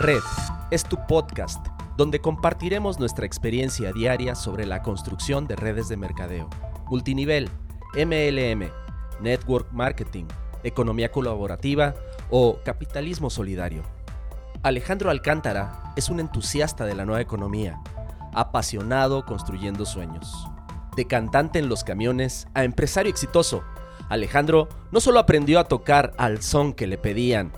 Red es tu podcast donde compartiremos nuestra experiencia diaria sobre la construcción de redes de mercadeo, multinivel, MLM, network marketing, economía colaborativa o capitalismo solidario. Alejandro Alcántara es un entusiasta de la nueva economía, apasionado construyendo sueños. De cantante en los camiones a empresario exitoso, Alejandro no solo aprendió a tocar al son que le pedían,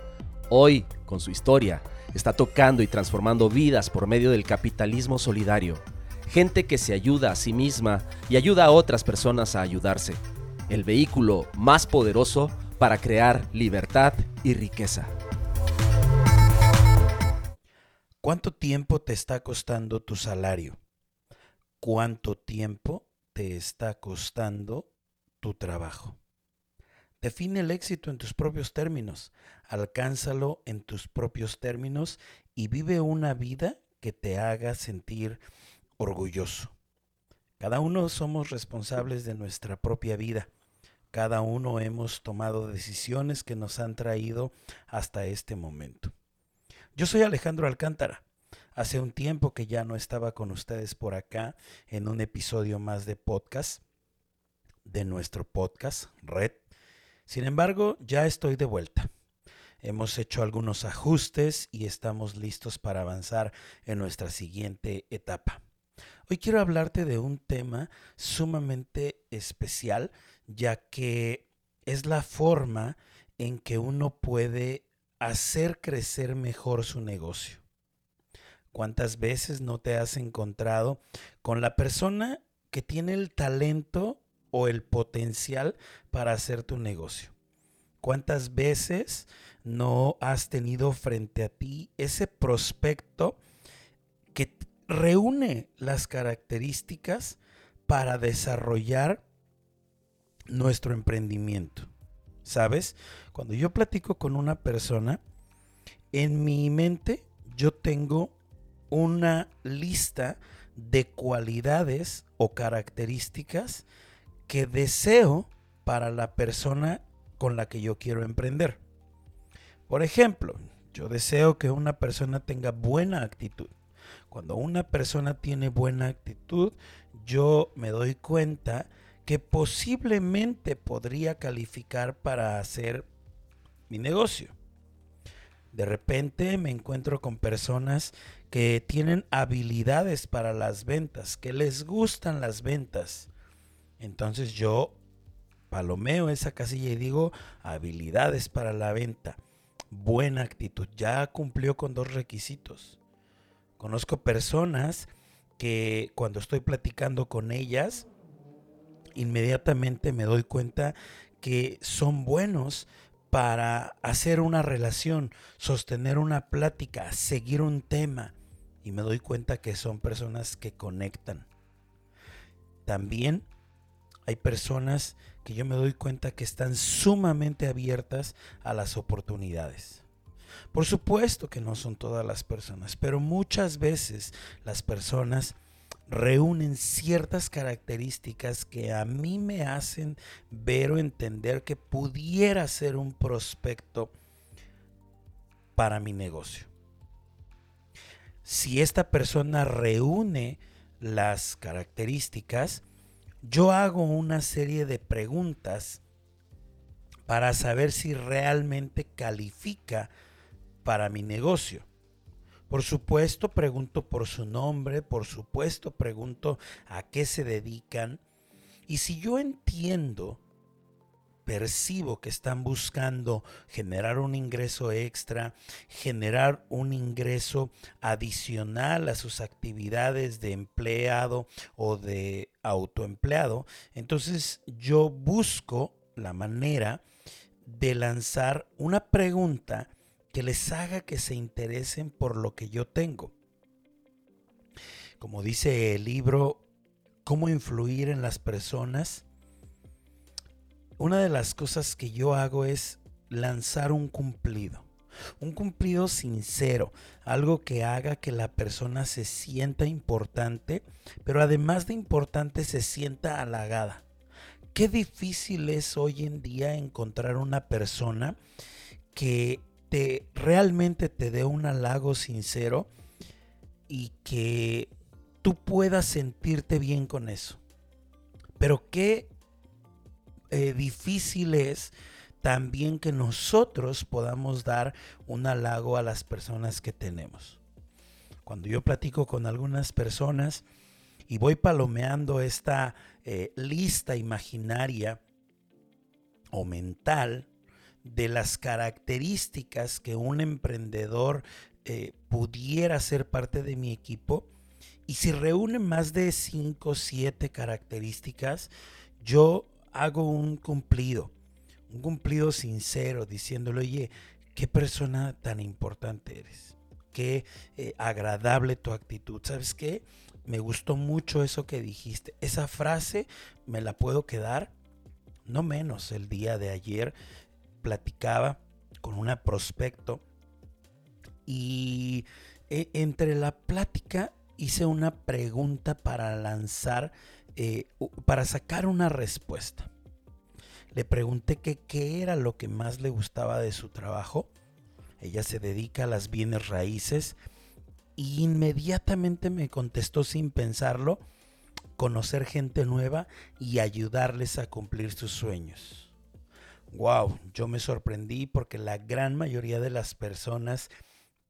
hoy, con su historia, está tocando y transformando vidas por medio del capitalismo solidario. Gente que se ayuda a sí misma y ayuda a otras personas a ayudarse. El vehículo más poderoso para crear libertad y riqueza. ¿Cuánto tiempo te está costando tu salario? ¿Cuánto tiempo te está costando tu trabajo? Define el éxito en tus propios términos, alcánzalo en tus propios términos y vive una vida que te haga sentir orgulloso. Cada uno somos responsables de nuestra propia vida. Cada uno hemos tomado decisiones que nos han traído hasta este momento. Yo soy Alejandro Alcántara. Hace un tiempo que ya no estaba con ustedes por acá en un episodio más de podcast, de nuestro podcast, Red sin embargo, ya estoy de vuelta. Hemos hecho algunos ajustes y estamos listos para avanzar en nuestra siguiente etapa. Hoy quiero hablarte de un tema sumamente especial, ya que es la forma en que uno puede hacer crecer mejor su negocio. ¿Cuántas veces no te has encontrado con la persona que tiene el talento o el potencial para hacer tu negocio. ¿Cuántas veces no has tenido frente a ti ese prospecto que reúne las características para desarrollar nuestro emprendimiento? ¿Sabes? Cuando yo platico con una persona, en mi mente yo tengo una lista de cualidades o características que deseo para la persona con la que yo quiero emprender. Por ejemplo, yo deseo que una persona tenga buena actitud. Cuando una persona tiene buena actitud, yo me doy cuenta que posiblemente podría calificar para hacer mi negocio. De repente me encuentro con personas que tienen habilidades para las ventas, que les gustan las ventas, entonces yo palomeo esa casilla y digo habilidades para la venta, buena actitud, ya cumplió con dos requisitos. Conozco personas que cuando estoy platicando con ellas, inmediatamente me doy cuenta que son buenos para hacer una relación, sostener una plática, seguir un tema. Y me doy cuenta que son personas que conectan. También hay personas que yo me doy cuenta que están sumamente abiertas a las oportunidades. Por supuesto que no son todas las personas, pero muchas veces las personas reúnen ciertas características que a mí me hacen ver o entender que pudiera ser un prospecto para mi negocio. Si esta persona reúne las características, yo hago una serie de preguntas para saber si realmente califica para mi negocio. Por supuesto, pregunto por su nombre, por supuesto, pregunto a qué se dedican. Y si yo entiendo percibo que están buscando generar un ingreso extra, generar un ingreso adicional a sus actividades de empleado o de autoempleado, entonces yo busco la manera de lanzar una pregunta que les haga que se interesen por lo que yo tengo. Como dice el libro, ¿Cómo influir en las personas? Una de las cosas que yo hago es lanzar un cumplido. Un cumplido sincero, algo que haga que la persona se sienta importante, pero además de importante se sienta halagada. Qué difícil es hoy en día encontrar una persona que te realmente te dé un halago sincero y que tú puedas sentirte bien con eso. Pero qué eh, difícil es también que nosotros podamos dar un halago a las personas que tenemos. Cuando yo platico con algunas personas y voy palomeando esta eh, lista imaginaria o mental de las características que un emprendedor eh, pudiera ser parte de mi equipo, y si reúne más de 5 o 7 características, yo hago un cumplido, un cumplido sincero, diciéndole, oye, qué persona tan importante eres, qué eh, agradable tu actitud, ¿sabes qué? Me gustó mucho eso que dijiste, esa frase me la puedo quedar, no menos el día de ayer platicaba con una prospecto y e, entre la plática hice una pregunta para lanzar, eh, para sacar una respuesta. Le pregunté que qué era lo que más le gustaba de su trabajo. Ella se dedica a las bienes raíces y inmediatamente me contestó sin pensarlo, conocer gente nueva y ayudarles a cumplir sus sueños. Wow, yo me sorprendí porque la gran mayoría de las personas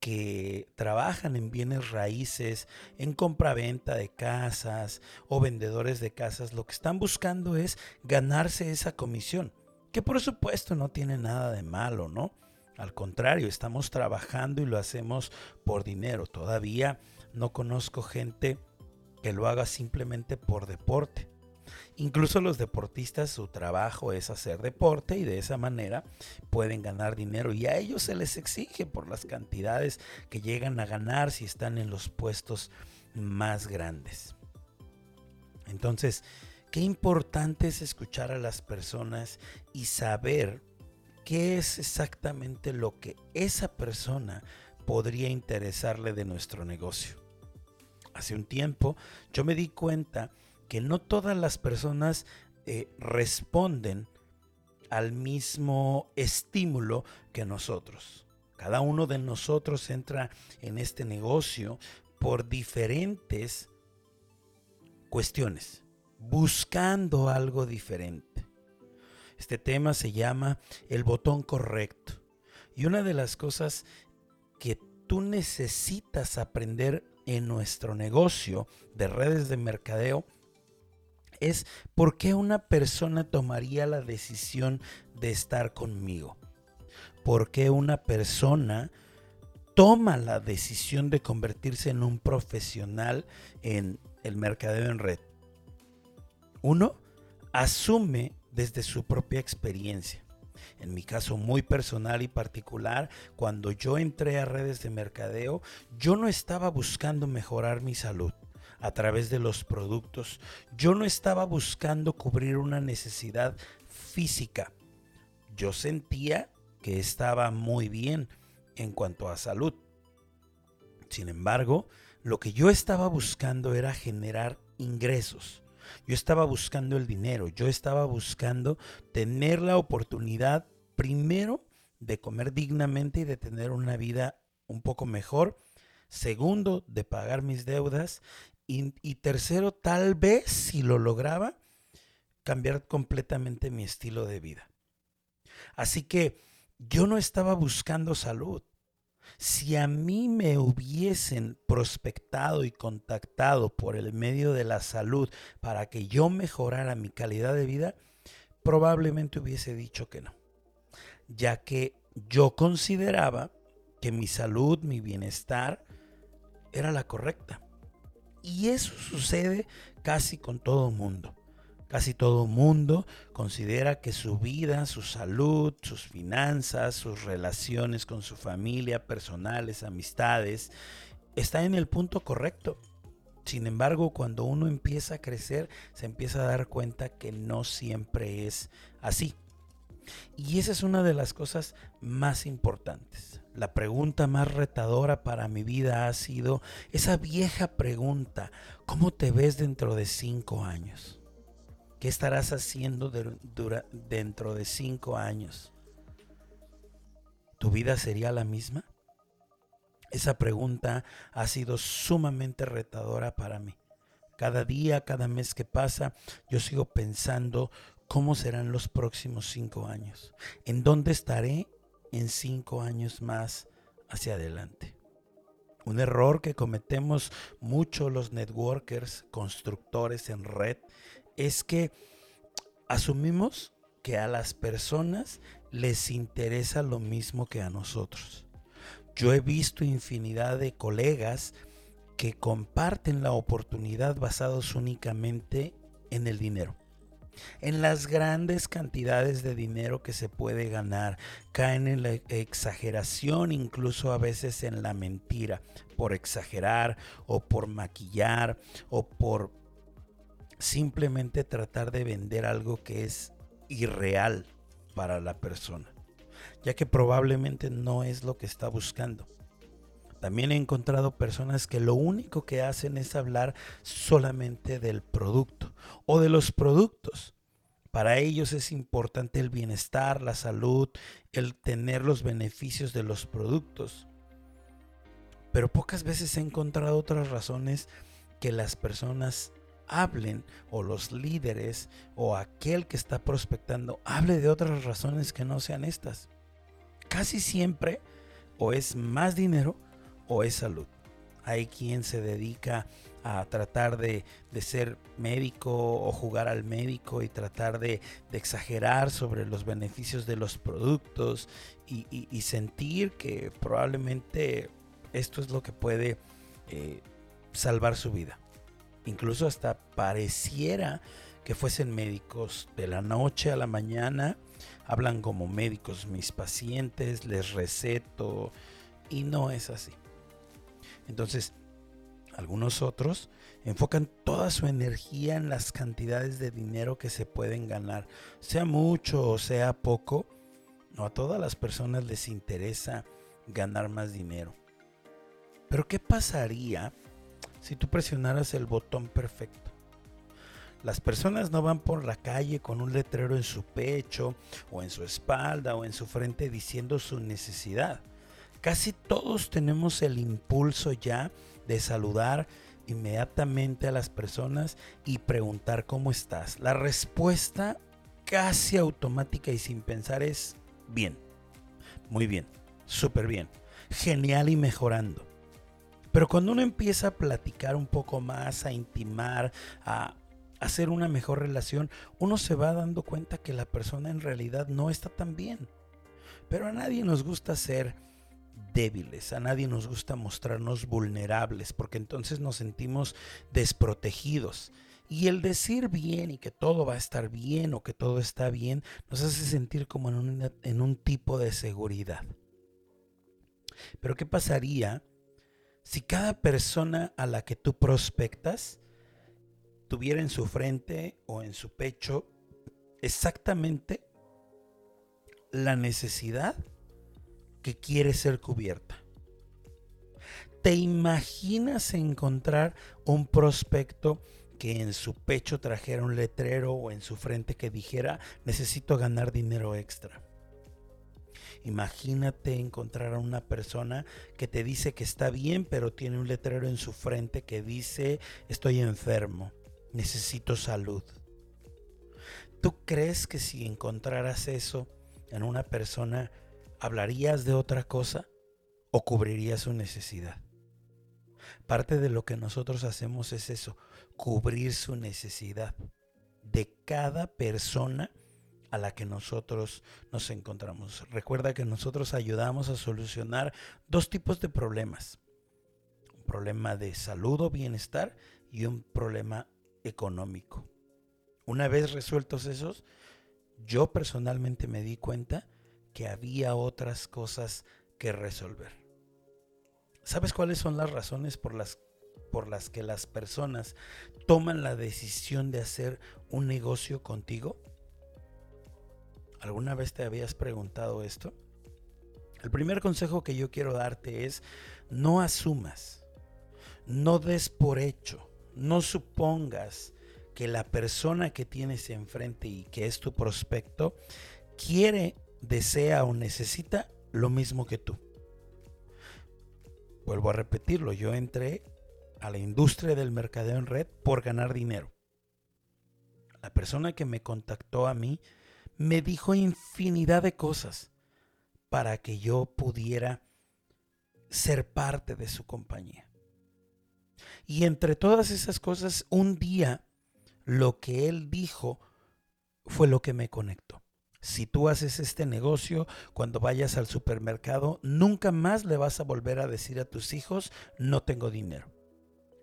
que trabajan en bienes raíces, en compra-venta de casas o vendedores de casas, lo que están buscando es ganarse esa comisión, que por supuesto no tiene nada de malo, ¿no? Al contrario, estamos trabajando y lo hacemos por dinero. Todavía no conozco gente que lo haga simplemente por deporte. Incluso los deportistas, su trabajo es hacer deporte y de esa manera pueden ganar dinero y a ellos se les exige por las cantidades que llegan a ganar si están en los puestos más grandes. Entonces, qué importante es escuchar a las personas y saber qué es exactamente lo que esa persona podría interesarle de nuestro negocio. Hace un tiempo yo me di cuenta que no todas las personas eh, responden al mismo estímulo que nosotros. Cada uno de nosotros entra en este negocio por diferentes cuestiones, buscando algo diferente. Este tema se llama el botón correcto. Y una de las cosas que tú necesitas aprender en nuestro negocio de redes de mercadeo es por qué una persona tomaría la decisión de estar conmigo. ¿Por qué una persona toma la decisión de convertirse en un profesional en el mercadeo en red? Uno, asume desde su propia experiencia. En mi caso muy personal y particular, cuando yo entré a redes de mercadeo, yo no estaba buscando mejorar mi salud a través de los productos. Yo no estaba buscando cubrir una necesidad física. Yo sentía que estaba muy bien en cuanto a salud. Sin embargo, lo que yo estaba buscando era generar ingresos. Yo estaba buscando el dinero, yo estaba buscando tener la oportunidad primero de comer dignamente y de tener una vida un poco mejor. Segundo, de pagar mis deudas. Y, tercero, tal vez si lo lograba, cambiar completamente mi estilo de vida. Así que yo no estaba buscando salud. Si a mí me hubiesen prospectado y contactado por el medio de la salud para que yo mejorara mi calidad de vida, probablemente hubiese dicho que no, ya que yo consideraba que mi salud, mi bienestar era la correcta. Y eso sucede casi con todo mundo. Casi todo mundo considera que su vida, su salud, sus finanzas, sus relaciones con su familia, personales, amistades, está en el punto correcto. Sin embargo, cuando uno empieza a crecer, se empieza a dar cuenta que no siempre es así. Y esa es una de las cosas más importantes. La pregunta más retadora para mi vida ha sido esa vieja pregunta, ¿cómo te ves dentro de cinco años? ¿Qué estarás haciendo dentro de cinco años? ¿tu vida sería la misma? Esa pregunta ha sido sumamente retadora para mí. Cada día, cada mes que pasa, yo sigo pensando cómo serán los próximos cinco años. ¿En dónde estaré en cinco años más hacia adelante? Un error que cometemos mucho los networkers, constructores en red, es que asumimos que a las personas les interesa lo mismo que a nosotros. Yo he visto infinidad de colegas que comparten la oportunidad basados únicamente en el dinero. En las grandes cantidades de dinero que se puede ganar, caen en la exageración, incluso a veces en la mentira, por exagerar o por maquillar o por simplemente tratar de vender algo que es irreal para la persona, ya que probablemente no es lo que está buscando. También he encontrado personas que lo único que hacen es hablar solamente del producto o de los productos. Para ellos es importante el bienestar, la salud, el tener los beneficios de los productos. Pero pocas veces he encontrado otras razones que las personas hablen o los líderes o aquel que está prospectando hable de otras razones que no sean estas. Casi siempre o es más dinero o es salud. Hay quien se dedica a tratar de, ser médico o jugar al médico y tratar de, exagerar sobre los beneficios de los productos y, sentir que probablemente esto es lo que puede eh, salvar su vida incluso hasta pareciera que fuesen médicos de la noche a la mañana, hablan como médicos mis pacientes, les receto y no es así. Entonces, algunos otros enfocan toda su energía en las cantidades de dinero que se pueden ganar, sea mucho o sea poco. No a todas las personas les interesa ganar más dinero. Pero ¿qué pasaría si tú presionaras el botón perfecto. Las personas no van por la calle con un letrero en su pecho o en su espalda o en su frente diciendo su necesidad. Casi todos tenemos el impulso ya de saludar inmediatamente a las personas y preguntar cómo estás. La respuesta casi automática y sin pensar es bien, muy bien, súper bien, genial y mejorando. Pero cuando uno empieza a platicar un poco más, a intimar, a hacer una mejor relación, uno se va dando cuenta que la persona en realidad no está tan bien. Pero a nadie nos gusta ser débiles, a nadie nos gusta mostrarnos vulnerables, porque entonces nos sentimos desprotegidos. Y el decir bien y que todo va a estar bien o que todo está bien nos hace sentir como en un, en un tipo de seguridad. Pero ¿qué pasaría si cada persona a la que tú prospectas tuviera en su frente o en su pecho exactamente la necesidad que quiere ser cubierta. ¿Te imaginas encontrar un prospecto que en su pecho trajera un letrero o en su frente que dijera necesito ganar dinero extra? Imagínate encontrar a una persona que te dice que está bien, pero tiene un letrero en su frente que dice estoy enfermo, necesito salud. ¿Tú crees que si encontraras eso en una persona, hablarías de otra cosa o cubrirías su necesidad? Parte de lo que nosotros hacemos es eso, cubrir su necesidad de cada persona a la que nosotros nos encontramos. Recuerda que nosotros ayudamos a solucionar dos tipos de problemas. Un problema de salud o bienestar y un problema económico. Una vez resueltos esos, yo personalmente me di cuenta que había otras cosas que resolver. ¿Sabes cuáles son las razones por las, por las que las personas toman la decisión de hacer un negocio contigo? ¿Alguna vez te habías preguntado esto? El primer consejo que yo quiero darte es no asumas, no des por hecho, no supongas que la persona que tienes enfrente y que es tu prospecto quiere, desea o necesita lo mismo que tú. Vuelvo a repetirlo, yo entré a la industria del mercadeo en red por ganar dinero. La persona que me contactó a mí me dijo infinidad de cosas para que yo pudiera ser parte de su compañía. Y entre todas esas cosas, un día lo que él dijo fue lo que me conectó. Si tú haces este negocio, cuando vayas al supermercado, nunca más le vas a volver a decir a tus hijos, no tengo dinero.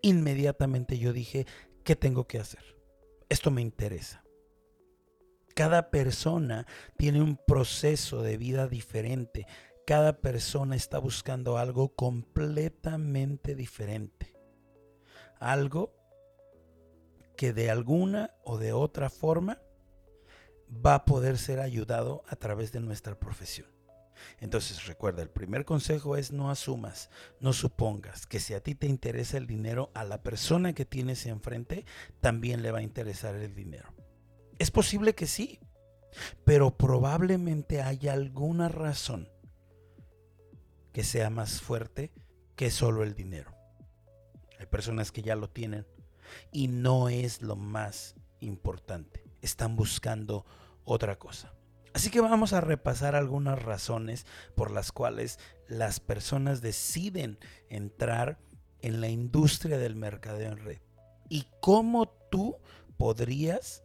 Inmediatamente yo dije, ¿qué tengo que hacer? Esto me interesa. Cada persona tiene un proceso de vida diferente. Cada persona está buscando algo completamente diferente. Algo que de alguna o de otra forma va a poder ser ayudado a través de nuestra profesión. Entonces recuerda, el primer consejo es no asumas, no supongas que si a ti te interesa el dinero, a la persona que tienes enfrente también le va a interesar el dinero. Es posible que sí, pero probablemente haya alguna razón que sea más fuerte que solo el dinero. Hay personas que ya lo tienen y no es lo más importante. Están buscando otra cosa. Así que vamos a repasar algunas razones por las cuales las personas deciden entrar en la industria del mercadeo en red y cómo tú podrías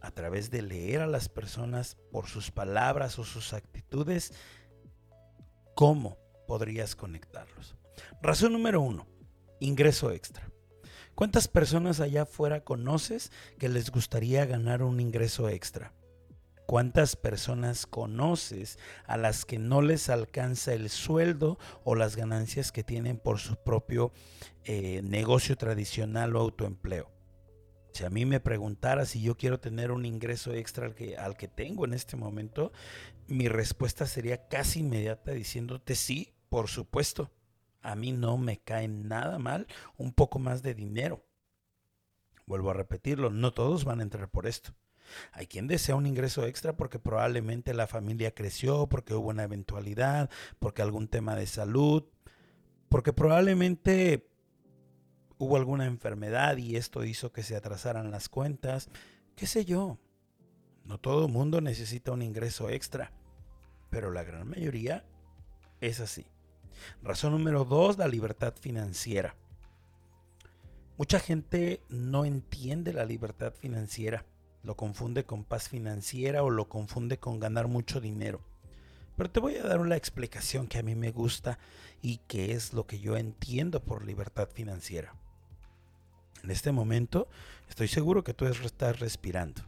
a través de leer a las personas por sus palabras o sus actitudes, cómo podrías conectarlos. Razón número uno, ingreso extra. ¿Cuántas personas allá afuera conoces que les gustaría ganar un ingreso extra? ¿Cuántas personas conoces a las que no les alcanza el sueldo o las ganancias que tienen por su propio eh, negocio tradicional o autoempleo? Si a mí me preguntara si yo quiero tener un ingreso extra al que, al que tengo en este momento, mi respuesta sería casi inmediata diciéndote sí, por supuesto. A mí no me cae nada mal un poco más de dinero. Vuelvo a repetirlo, no todos van a entrar por esto. Hay quien desea un ingreso extra porque probablemente la familia creció, porque hubo una eventualidad, porque algún tema de salud, porque probablemente hubo alguna enfermedad y esto hizo que se atrasaran las cuentas, qué sé yo. No todo el mundo necesita un ingreso extra, pero la gran mayoría es así. Razón número dos, la libertad financiera. Mucha gente no entiende la libertad financiera, lo confunde con paz financiera o lo confunde con ganar mucho dinero. Pero te voy a dar una explicación que a mí me gusta y que es lo que yo entiendo por libertad financiera. En este momento estoy seguro que tú estás respirando.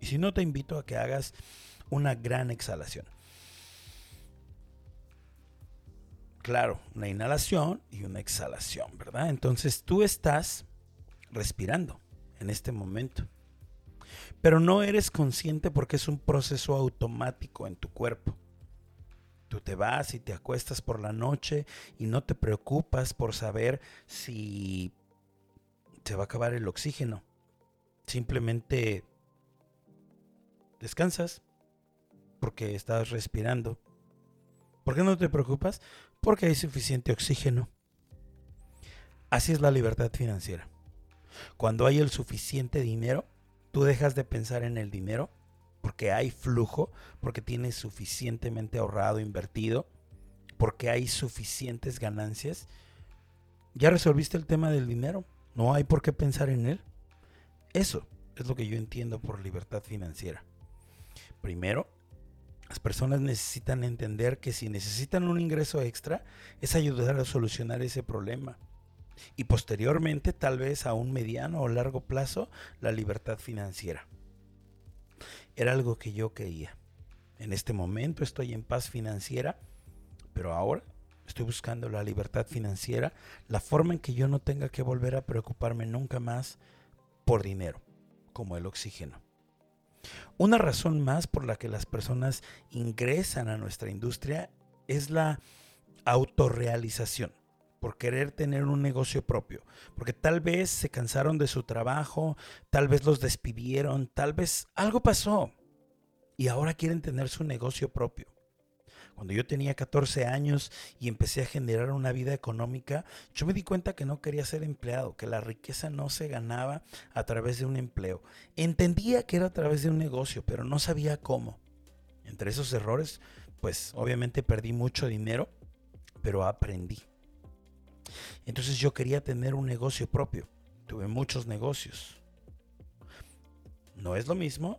Y si no, te invito a que hagas una gran exhalación. Claro, una inhalación y una exhalación, ¿verdad? Entonces tú estás respirando en este momento. Pero no eres consciente porque es un proceso automático en tu cuerpo. Tú te vas y te acuestas por la noche y no te preocupas por saber si se va a acabar el oxígeno. Simplemente descansas porque estás respirando. ¿Por qué no te preocupas? Porque hay suficiente oxígeno. Así es la libertad financiera. Cuando hay el suficiente dinero, tú dejas de pensar en el dinero porque hay flujo, porque tienes suficientemente ahorrado, invertido, porque hay suficientes ganancias. Ya resolviste el tema del dinero. No hay por qué pensar en él. Eso es lo que yo entiendo por libertad financiera. Primero, las personas necesitan entender que si necesitan un ingreso extra, es ayudar a solucionar ese problema. Y posteriormente, tal vez a un mediano o largo plazo, la libertad financiera. Era algo que yo quería. En este momento estoy en paz financiera, pero ahora Estoy buscando la libertad financiera, la forma en que yo no tenga que volver a preocuparme nunca más por dinero, como el oxígeno. Una razón más por la que las personas ingresan a nuestra industria es la autorrealización, por querer tener un negocio propio, porque tal vez se cansaron de su trabajo, tal vez los despidieron, tal vez algo pasó y ahora quieren tener su negocio propio. Cuando yo tenía 14 años y empecé a generar una vida económica, yo me di cuenta que no quería ser empleado, que la riqueza no se ganaba a través de un empleo. Entendía que era a través de un negocio, pero no sabía cómo. Entre esos errores, pues obviamente perdí mucho dinero, pero aprendí. Entonces yo quería tener un negocio propio. Tuve muchos negocios. No es lo mismo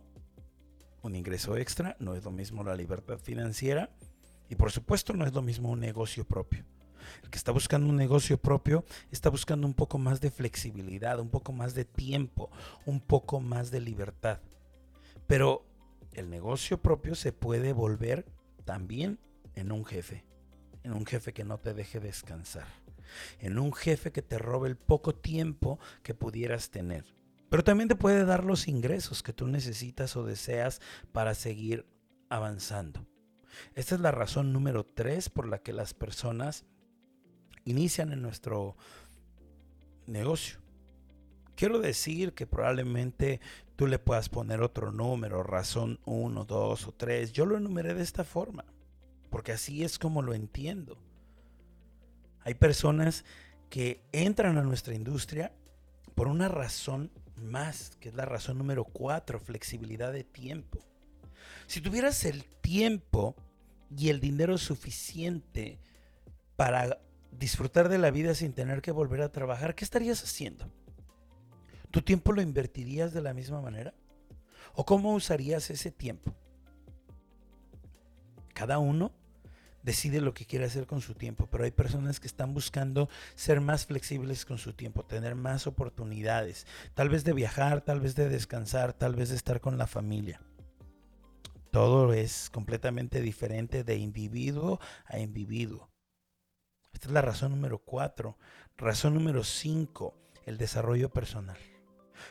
un ingreso extra, no es lo mismo la libertad financiera y por supuesto no es lo mismo un negocio propio. El que está buscando un negocio propio está buscando un poco más de flexibilidad, un poco más de tiempo, un poco más de libertad. Pero el negocio propio se puede volver también en un jefe, en un jefe que no te deje descansar, en un jefe que te robe el poco tiempo que pudieras tener. Pero también te puede dar los ingresos que tú necesitas o deseas para seguir avanzando. Esta es la razón número tres por la que las personas inician en nuestro negocio. Quiero decir que probablemente tú le puedas poner otro número, razón uno, dos o tres. Yo lo enumeré de esta forma, porque así es como lo entiendo. Hay personas que entran a nuestra industria por una razón más, que es la razón número cuatro, flexibilidad de tiempo. Si tuvieras el tiempo y el dinero suficiente para disfrutar de la vida sin tener que volver a trabajar, ¿qué estarías haciendo? ¿Tu tiempo lo invertirías de la misma manera? ¿O cómo usarías ese tiempo? Cada uno decide lo que quiere hacer con su tiempo, pero hay personas que están buscando ser más flexibles con su tiempo, tener más oportunidades, tal vez de viajar, tal vez de descansar, tal vez de estar con la familia. Todo es completamente diferente de individuo a individuo. Esta es la razón número cuatro. Razón número cinco, el desarrollo personal.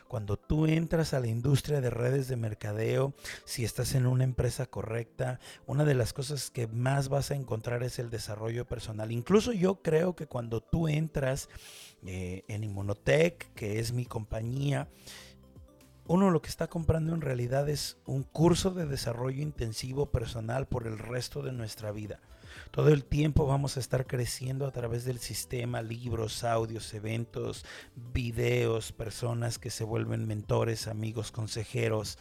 Cuando tú entras a la industria de redes de mercadeo, si estás en una empresa correcta, una de las cosas que más vas a encontrar es el desarrollo personal. Incluso yo creo que cuando tú entras eh, en Inmunotech, que es mi compañía, uno lo que está comprando en realidad es un curso de desarrollo intensivo personal por el resto de nuestra vida. Todo el tiempo vamos a estar creciendo a través del sistema, libros, audios, eventos, videos, personas que se vuelven mentores, amigos, consejeros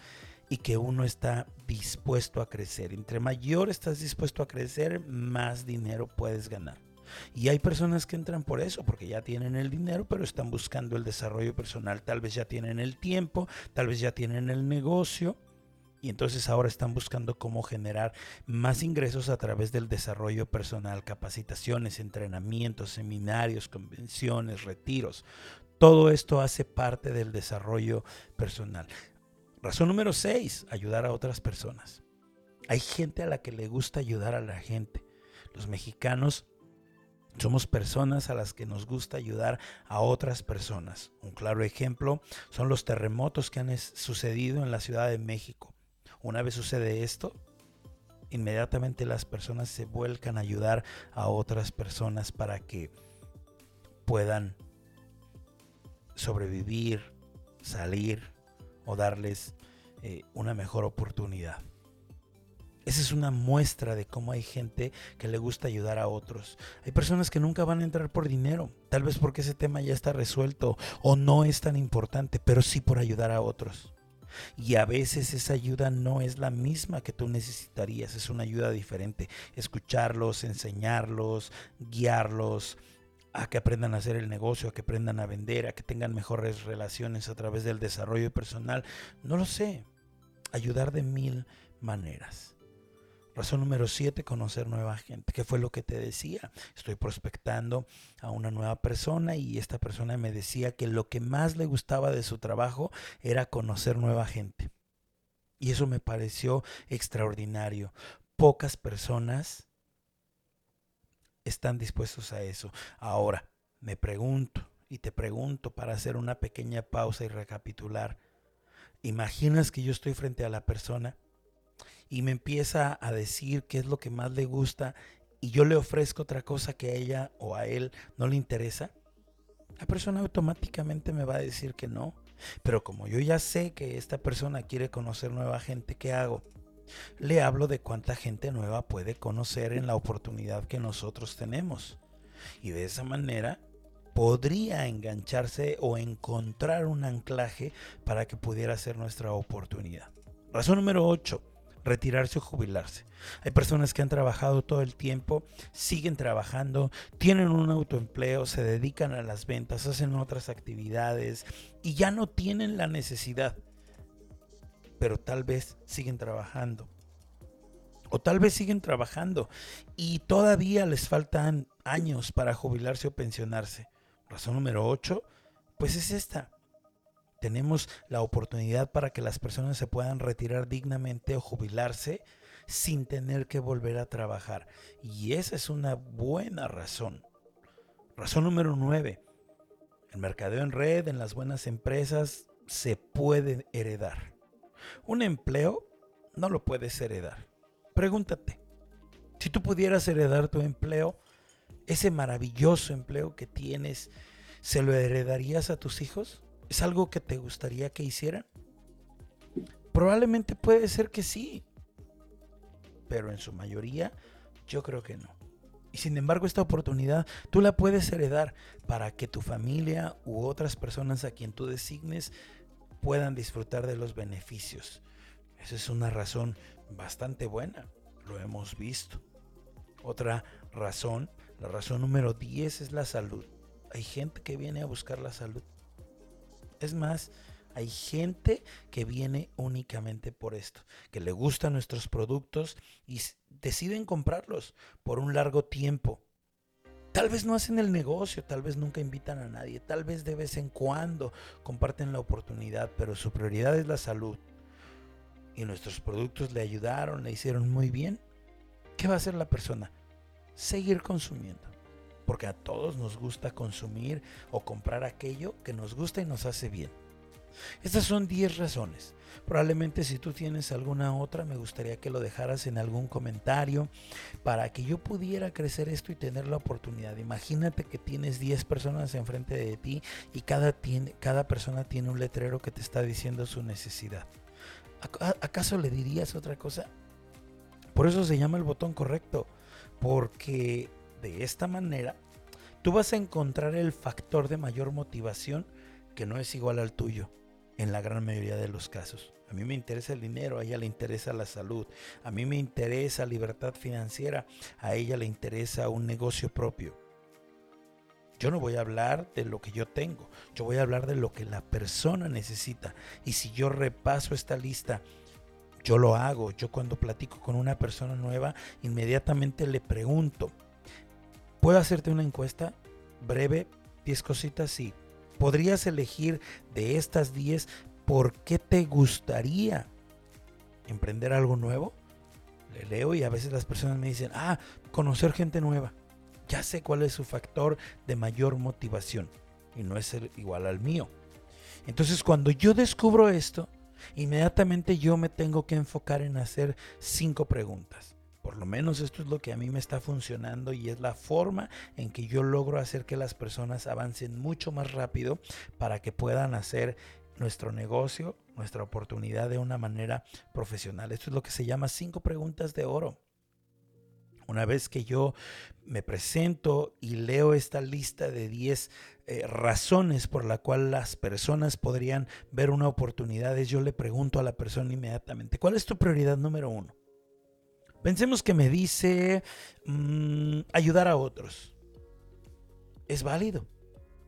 y que uno está dispuesto a crecer. Entre mayor estás dispuesto a crecer, más dinero puedes ganar. Y hay personas que entran por eso, porque ya tienen el dinero, pero están buscando el desarrollo personal. Tal vez ya tienen el tiempo, tal vez ya tienen el negocio. Y entonces ahora están buscando cómo generar más ingresos a través del desarrollo personal, capacitaciones, entrenamientos, seminarios, convenciones, retiros. Todo esto hace parte del desarrollo personal. Razón número 6, ayudar a otras personas. Hay gente a la que le gusta ayudar a la gente. Los mexicanos somos personas a las que nos gusta ayudar a otras personas. Un claro ejemplo son los terremotos que han sucedido en la Ciudad de México. Una vez sucede esto, inmediatamente las personas se vuelcan a ayudar a otras personas para que puedan sobrevivir, salir o darles eh, una mejor oportunidad. Esa es una muestra de cómo hay gente que le gusta ayudar a otros. Hay personas que nunca van a entrar por dinero, tal vez porque ese tema ya está resuelto o no es tan importante, pero sí por ayudar a otros. Y a veces esa ayuda no es la misma que tú necesitarías, es una ayuda diferente. Escucharlos, enseñarlos, guiarlos a que aprendan a hacer el negocio, a que aprendan a vender, a que tengan mejores relaciones a través del desarrollo personal. No lo sé. Ayudar de mil maneras. Razón número siete, conocer nueva gente. ¿Qué fue lo que te decía? Estoy prospectando a una nueva persona y esta persona me decía que lo que más le gustaba de su trabajo era conocer nueva gente. Y eso me pareció extraordinario. Pocas personas están dispuestos a eso. Ahora, me pregunto y te pregunto para hacer una pequeña pausa y recapitular. ¿Imaginas que yo estoy frente a la persona? Y me empieza a decir qué es lo que más le gusta y yo le ofrezco otra cosa que a ella o a él no le interesa, la persona automáticamente me va a decir que no. Pero como yo ya sé que esta persona quiere conocer nueva gente, ¿qué hago? Le hablo de cuánta gente nueva puede conocer en la oportunidad que nosotros tenemos. Y de esa manera podría engancharse o encontrar un anclaje para que pudiera ser nuestra oportunidad. Razón número 8 retirarse o jubilarse. Hay personas que han trabajado todo el tiempo, siguen trabajando, tienen un autoempleo, se dedican a las ventas, hacen otras actividades y ya no tienen la necesidad, pero tal vez siguen trabajando. O tal vez siguen trabajando y todavía les faltan años para jubilarse o pensionarse. Razón número 8, pues es esta tenemos la oportunidad para que las personas se puedan retirar dignamente o jubilarse sin tener que volver a trabajar. Y esa es una buena razón. Razón número nueve. El mercadeo en red, en las buenas empresas, se puede heredar. Un empleo no lo puedes heredar. Pregúntate, si tú pudieras heredar tu empleo, ese maravilloso empleo que tienes, ¿se lo heredarías a tus hijos? ¿Es algo que te gustaría que hicieran? Probablemente puede ser que sí, pero en su mayoría yo creo que no. Y sin embargo esta oportunidad tú la puedes heredar para que tu familia u otras personas a quien tú designes puedan disfrutar de los beneficios. Esa es una razón bastante buena, lo hemos visto. Otra razón, la razón número 10 es la salud. Hay gente que viene a buscar la salud. Es más, hay gente que viene únicamente por esto, que le gustan nuestros productos y deciden comprarlos por un largo tiempo. Tal vez no hacen el negocio, tal vez nunca invitan a nadie, tal vez de vez en cuando comparten la oportunidad, pero su prioridad es la salud. Y nuestros productos le ayudaron, le hicieron muy bien. ¿Qué va a hacer la persona? Seguir consumiendo porque a todos nos gusta consumir o comprar aquello que nos gusta y nos hace bien. Estas son 10 razones. Probablemente si tú tienes alguna otra, me gustaría que lo dejaras en algún comentario para que yo pudiera crecer esto y tener la oportunidad. Imagínate que tienes 10 personas enfrente de ti y cada, cada persona tiene un letrero que te está diciendo su necesidad. ¿Acaso le dirías otra cosa? Por eso se llama el botón correcto, porque de esta manera, tú vas a encontrar el factor de mayor motivación que no es igual al tuyo en la gran mayoría de los casos. A mí me interesa el dinero, a ella le interesa la salud, a mí me interesa libertad financiera, a ella le interesa un negocio propio. Yo no voy a hablar de lo que yo tengo, yo voy a hablar de lo que la persona necesita. Y si yo repaso esta lista, yo lo hago. Yo cuando platico con una persona nueva, inmediatamente le pregunto, ¿Puedo hacerte una encuesta breve? 10 cositas, sí. ¿Podrías elegir de estas 10 por qué te gustaría emprender algo nuevo? Le leo y a veces las personas me dicen, ah, conocer gente nueva. Ya sé cuál es su factor de mayor motivación y no es igual al mío. Entonces cuando yo descubro esto, inmediatamente yo me tengo que enfocar en hacer cinco preguntas. Por lo menos esto es lo que a mí me está funcionando y es la forma en que yo logro hacer que las personas avancen mucho más rápido para que puedan hacer nuestro negocio, nuestra oportunidad de una manera profesional. Esto es lo que se llama cinco preguntas de oro. Una vez que yo me presento y leo esta lista de 10 eh, razones por la cual las personas podrían ver una oportunidad, yo le pregunto a la persona inmediatamente, ¿cuál es tu prioridad número uno? Pensemos que me dice mm, ayudar a otros. Es válido.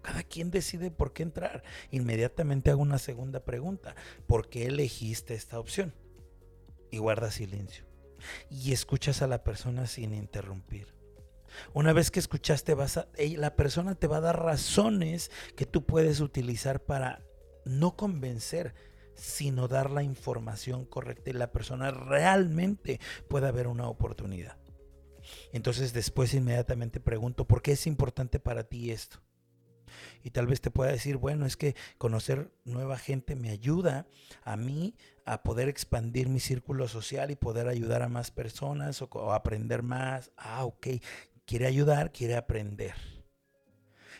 Cada quien decide por qué entrar. Inmediatamente hago una segunda pregunta. ¿Por qué elegiste esta opción? Y guarda silencio. Y escuchas a la persona sin interrumpir. Una vez que escuchaste, vas a, la persona te va a dar razones que tú puedes utilizar para no convencer, sino dar la información correcta y la persona realmente pueda ver una oportunidad. Entonces después inmediatamente pregunto, ¿por qué es importante para ti esto? Y tal vez te pueda decir, bueno, es que conocer nueva gente me ayuda a mí a poder expandir mi círculo social y poder ayudar a más personas o, aprender más. Ah, ok, quiere ayudar, quiere aprender.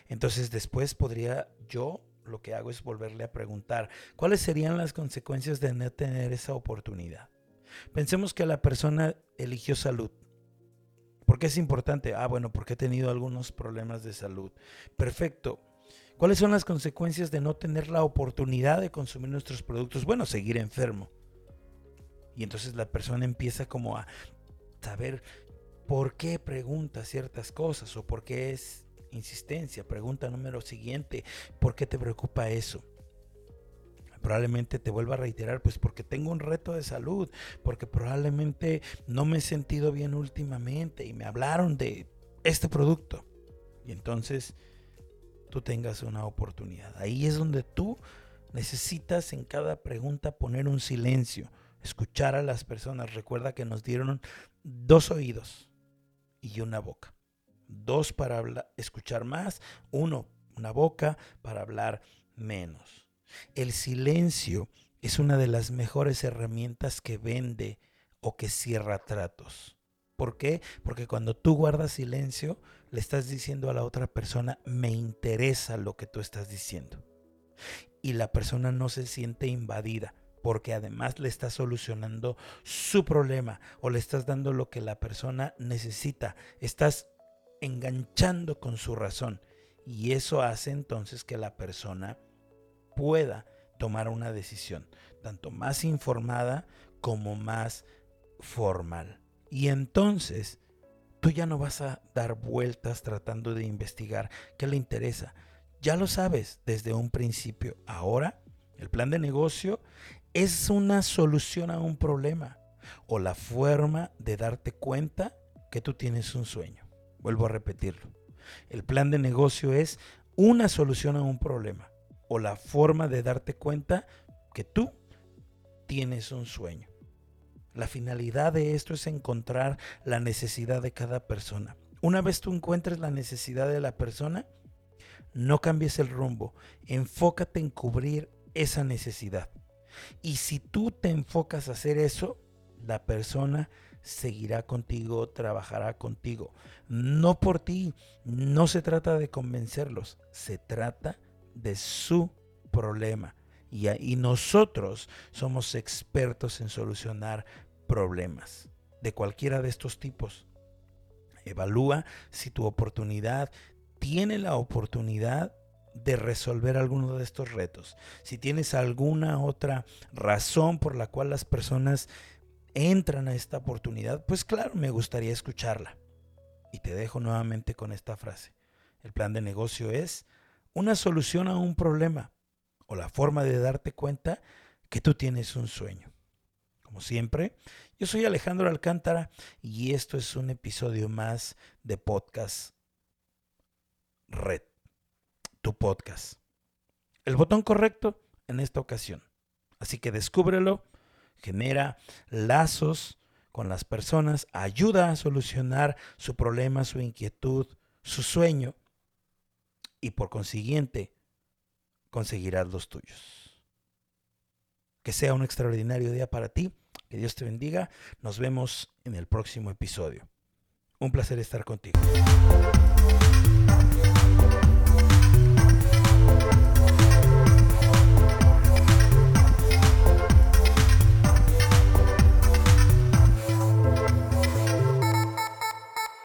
Entonces después podría yo lo que hago es volverle a preguntar cuáles serían las consecuencias de no tener esa oportunidad. Pensemos que la persona eligió salud. ¿Por qué es importante? Ah, bueno, porque he tenido algunos problemas de salud. Perfecto. ¿Cuáles son las consecuencias de no tener la oportunidad de consumir nuestros productos? Bueno, seguir enfermo. Y entonces la persona empieza como a saber por qué pregunta ciertas cosas o por qué es insistencia. Pregunta número siguiente, ¿por qué te preocupa eso? Probablemente te vuelva a reiterar, pues porque tengo un reto de salud, porque probablemente no me he sentido bien últimamente y me hablaron de este producto. Y entonces tú tengas una oportunidad. Ahí es donde tú necesitas en cada pregunta poner un silencio, escuchar a las personas. Recuerda que nos dieron dos oídos y una boca. Dos para escuchar más, uno, una boca para hablar menos. El silencio es una de las mejores herramientas que vende o que cierra tratos. ¿Por qué? Porque cuando tú guardas silencio, le estás diciendo a la otra persona, me interesa lo que tú estás diciendo. Y la persona no se siente invadida, porque además le estás solucionando su problema o le estás dando lo que la persona necesita. Estás enganchando con su razón. Y eso hace entonces que la persona pueda tomar una decisión, tanto más informada como más formal. Y entonces tú ya no vas a dar vueltas tratando de investigar qué le interesa. Ya lo sabes desde un principio. Ahora, el plan de negocio es una solución a un problema o la forma de darte cuenta que tú tienes un sueño. Vuelvo a repetirlo. El plan de negocio es una solución a un problema o la forma de darte cuenta que tú tienes un sueño. La finalidad de esto es encontrar la necesidad de cada persona. Una vez tú encuentres la necesidad de la persona, no cambies el rumbo, enfócate en cubrir esa necesidad. Y si tú te enfocas a hacer eso, la persona seguirá contigo, trabajará contigo. No por ti, no se trata de convencerlos, se trata de su problema. Y, y nosotros somos expertos en solucionar problemas de cualquiera de estos tipos. Evalúa si tu oportunidad tiene la oportunidad de resolver alguno de estos retos. Si tienes alguna otra razón por la cual las personas entran a esta oportunidad, pues claro, me gustaría escucharla. Y te dejo nuevamente con esta frase. El plan de negocio es una solución a un problema o la forma de darte cuenta que tú tienes un sueño. Como siempre, yo soy Alejandro Alcántara y esto es un episodio más de Podcast Red, tu podcast. El botón correcto en esta ocasión. Así que descúbrelo, genera lazos con las personas, ayuda a solucionar su problema, su inquietud, su sueño y por consiguiente conseguirás los tuyos. Que sea un extraordinario día para ti, que Dios te bendiga, nos vemos en el próximo episodio. Un placer estar contigo.